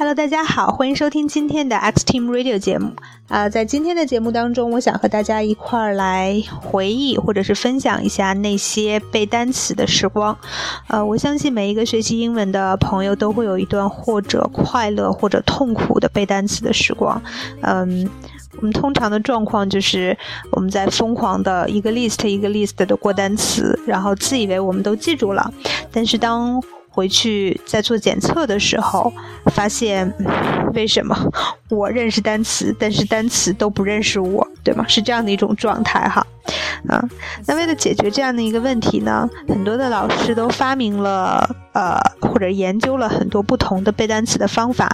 Hello，大家好，欢迎收听今天的 X Team Radio 节目。啊，在今天的节目当中，我想和大家一块儿来回忆或者是分享一下那些背单词的时光。呃，我相信每一个学习英文的朋友都会有一段或者快乐或者痛苦的背单词的时光。嗯，我们通常的状况就是我们在疯狂的一个 list 一个 list 的过单词，然后自以为我们都记住了，但是当回去在做检测的时候，发现为什么 我认识单词，但是单词都不认识我，对吗？是这样的一种状态哈。啊，那为了解决这样的一个问题呢，很多的老师都发明了呃，或者研究了很多不同的背单词的方法，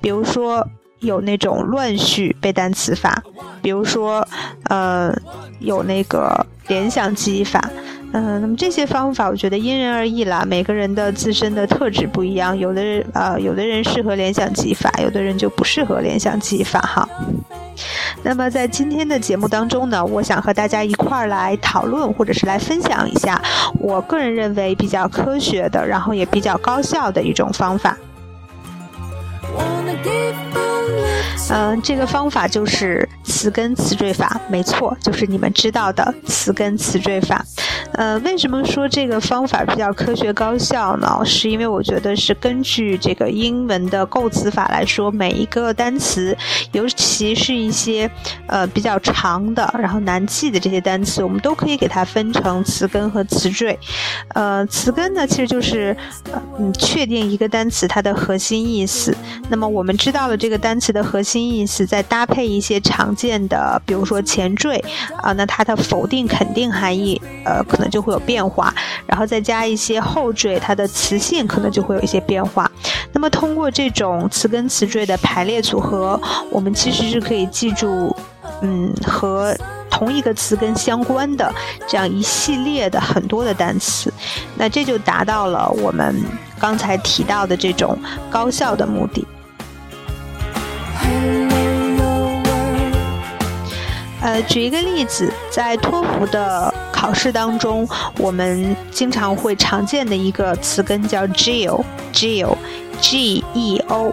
比如说有那种乱序背单词法，比如说呃，有那个联想记忆法。嗯，那么这些方法我觉得因人而异啦，每个人的自身的特质不一样，有的人呃，有的人适合联想记忆法，有的人就不适合联想记忆法哈。那么在今天的节目当中呢，我想和大家一块儿来讨论或者是来分享一下，我个人认为比较科学的，然后也比较高效的一种方法。嗯，这个方法就是词根词缀法，没错，就是你们知道的词根词缀法。呃，为什么说这个方法比较科学高效呢？是因为我觉得是根据这个英文的构词法来说，每一个单词，尤其是一些呃比较长的，然后难记的这些单词，我们都可以给它分成词根和词缀。呃，词根呢，其实就是嗯确定一个单词它的核心意思。那么我们知道了这个单词的核心意思，再搭配一些常见的，比如说前缀啊，那它的否定、肯定含义，呃。可能就会有变化，然后再加一些后缀，它的词性可能就会有一些变化。那么通过这种词根词缀的排列组合，我们其实是可以记住，嗯，和同一个词根相关的这样一系列的很多的单词。那这就达到了我们刚才提到的这种高效的目的。呃，举一个例子，在托福的。考试当中，我们经常会常见的一个词根叫 geo，geo，g e o。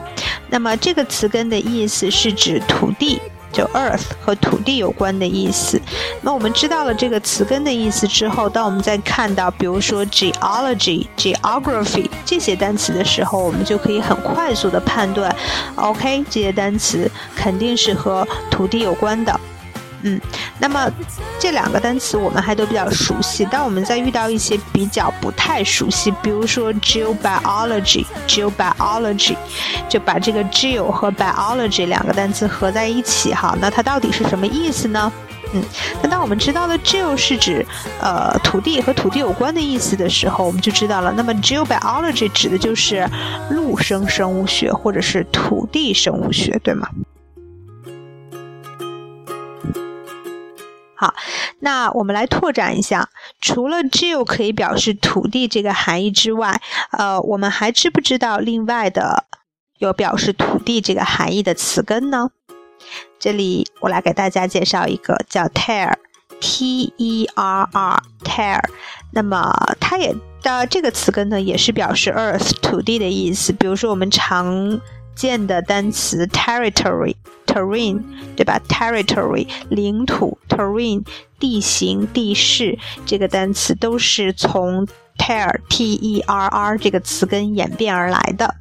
那么这个词根的意思是指土地，就 earth 和土地有关的意思。那我们知道了这个词根的意思之后，当我们再看到比如说 geology、geography 这些单词的时候，我们就可以很快速的判断，OK，这些单词肯定是和土地有关的。嗯，那么这两个单词我们还都比较熟悉，但我们在遇到一些比较不太熟悉，比如说 geobiology，geobiology，就把这个 geo 和 biology 两个单词合在一起哈，那它到底是什么意思呢？嗯，那当我们知道了 geo 是指呃土地和土地有关的意思的时候，我们就知道了，那么 geobiology 指的就是陆生生物学或者是土地生物学，对吗？好，那我们来拓展一下，除了 geo 可以表示土地这个含义之外，呃，我们还知不知道另外的有表示土地这个含义的词根呢？这里我来给大家介绍一个叫 tear，t e r r，tear。那么它也的这个词根呢，也是表示 earth 土地的意思。比如说我们常见的单词 territory。terrain，对吧？territory，领土；terrain，地形、地势。这个单词都是从 terr，t-e-r-r 这个词根演变而来的。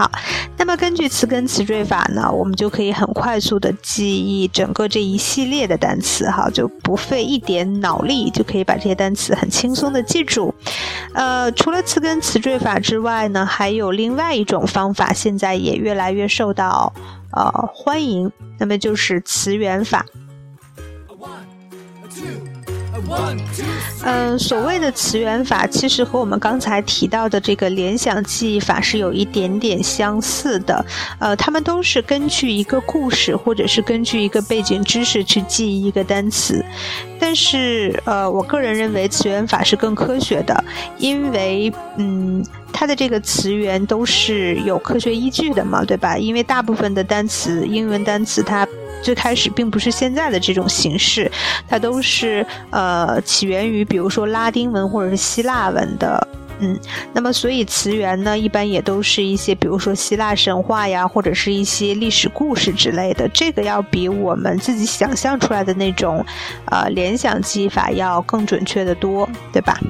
好，那么根据词根词缀法呢，我们就可以很快速的记忆整个这一系列的单词，哈，就不费一点脑力就可以把这些单词很轻松的记住。呃，除了词根词缀法之外呢，还有另外一种方法，现在也越来越受到呃欢迎，那么就是词源法。嗯，所谓的词源法，其实和我们刚才提到的这个联想记忆法是有一点点相似的。呃，他们都是根据一个故事，或者是根据一个背景知识去记忆一个单词。但是，呃，我个人认为词源法是更科学的，因为，嗯，它的这个词源都是有科学依据的嘛，对吧？因为大部分的单词，英文单词它。最开始并不是现在的这种形式，它都是呃起源于比如说拉丁文或者是希腊文的嗯，那么所以词源呢，一般也都是一些，比如说希腊神话呀，或者是一些历史故事之类的。这个要比我们自己想象出来的那种，呃，联想记忆法要更准确的多，对吧？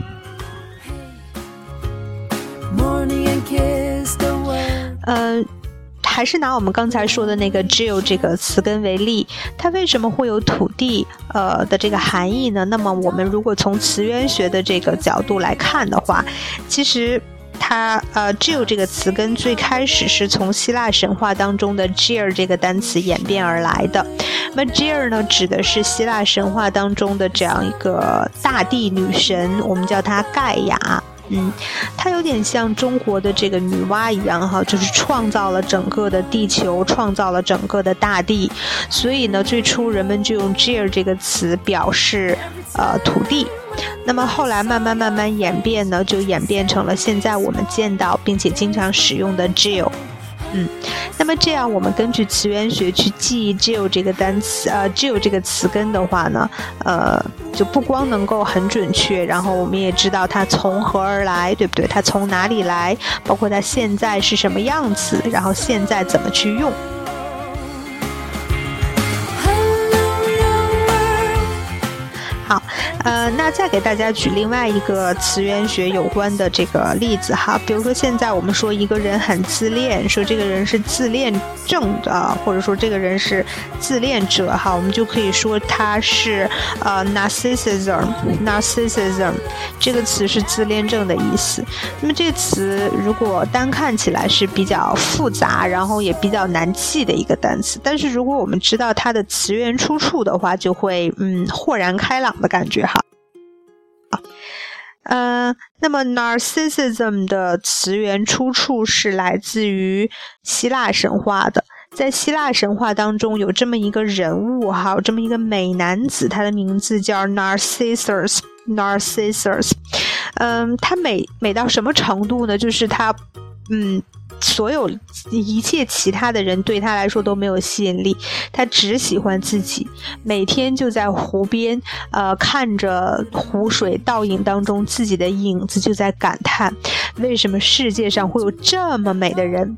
嗯。还是拿我们刚才说的那个 “jill” 这个词根为例，它为什么会有土地呃的这个含义呢？那么我们如果从词源学的这个角度来看的话，其实它呃 “jill” 这个词根最开始是从希腊神话当中的 “jill” 这个单词演变而来的。那么 “jill” 呢，指的是希腊神话当中的这样一个大地女神，我们叫她盖亚。嗯，它有点像中国的这个女娲一样哈，就是创造了整个的地球，创造了整个的大地。所以呢，最初人们就用 gear 这个词表示呃土地。那么后来慢慢慢慢演变呢，就演变成了现在我们见到并且经常使用的 “jill”。嗯，那么这样我们根据词源学去记忆 “jill” 这个单词，呃，“jill” 这个词根的话呢，呃，就不光能够很准确，然后我们也知道它从何而来，对不对？它从哪里来？包括它现在是什么样子，然后现在怎么去用？好。呃，那再给大家举另外一个词源学有关的这个例子哈，比如说现在我们说一个人很自恋，说这个人是自恋症的，或者说这个人是自恋者哈，我们就可以说他是呃 narcissism，narcissism 这个词是自恋症的意思。那么这个词如果单看起来是比较复杂，然后也比较难记的一个单词，但是如果我们知道它的词源出处的话，就会嗯豁然开朗的感觉。呃，那么 narcissism 的词源出处是来自于希腊神话的。在希腊神话当中，有这么一个人物，哈，有这么一个美男子，他的名字叫 Narcissus。Narcissus，嗯，他美美到什么程度呢？就是他，嗯。所有一切其他的人对他来说都没有吸引力，他只喜欢自己。每天就在湖边，呃，看着湖水倒影当中自己的影子，就在感叹为什么世界上会有这么美的人。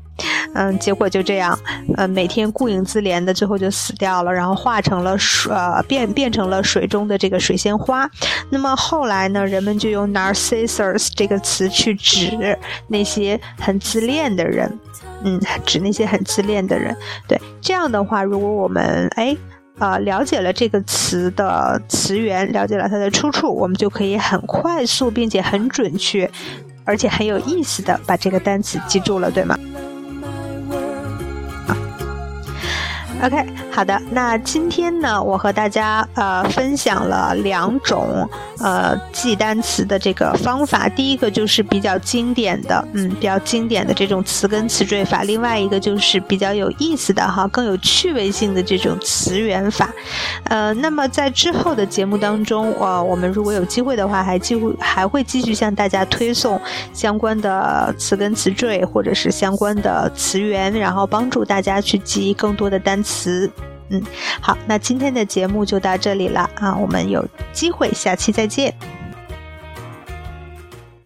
嗯，结果就这样，呃，每天顾影自怜的，最后就死掉了，然后化成了水，呃，变变成了水中的这个水仙花。那么后来呢，人们就用 Narcissus 这个词去指那些很自恋的人，嗯，指那些很自恋的人。对，这样的话，如果我们哎，呃，了解了这个词的词源，了解了它的出处，我们就可以很快速并且很准确，而且很有意思的把这个单词记住了，对吗？OK，好的。那今天呢，我和大家呃分享了两种呃记单词的这个方法。第一个就是比较经典的，嗯，比较经典的这种词根词缀法。另外一个就是比较有意思的哈，更有趣味性的这种词源法。呃，那么在之后的节目当中，呃，我们如果有机会的话，还继还会继续向大家推送相关的词根词缀或者是相关的词源，然后帮助大家去记更多的单。词，嗯，好，那今天的节目就到这里了啊，我们有机会下期再见。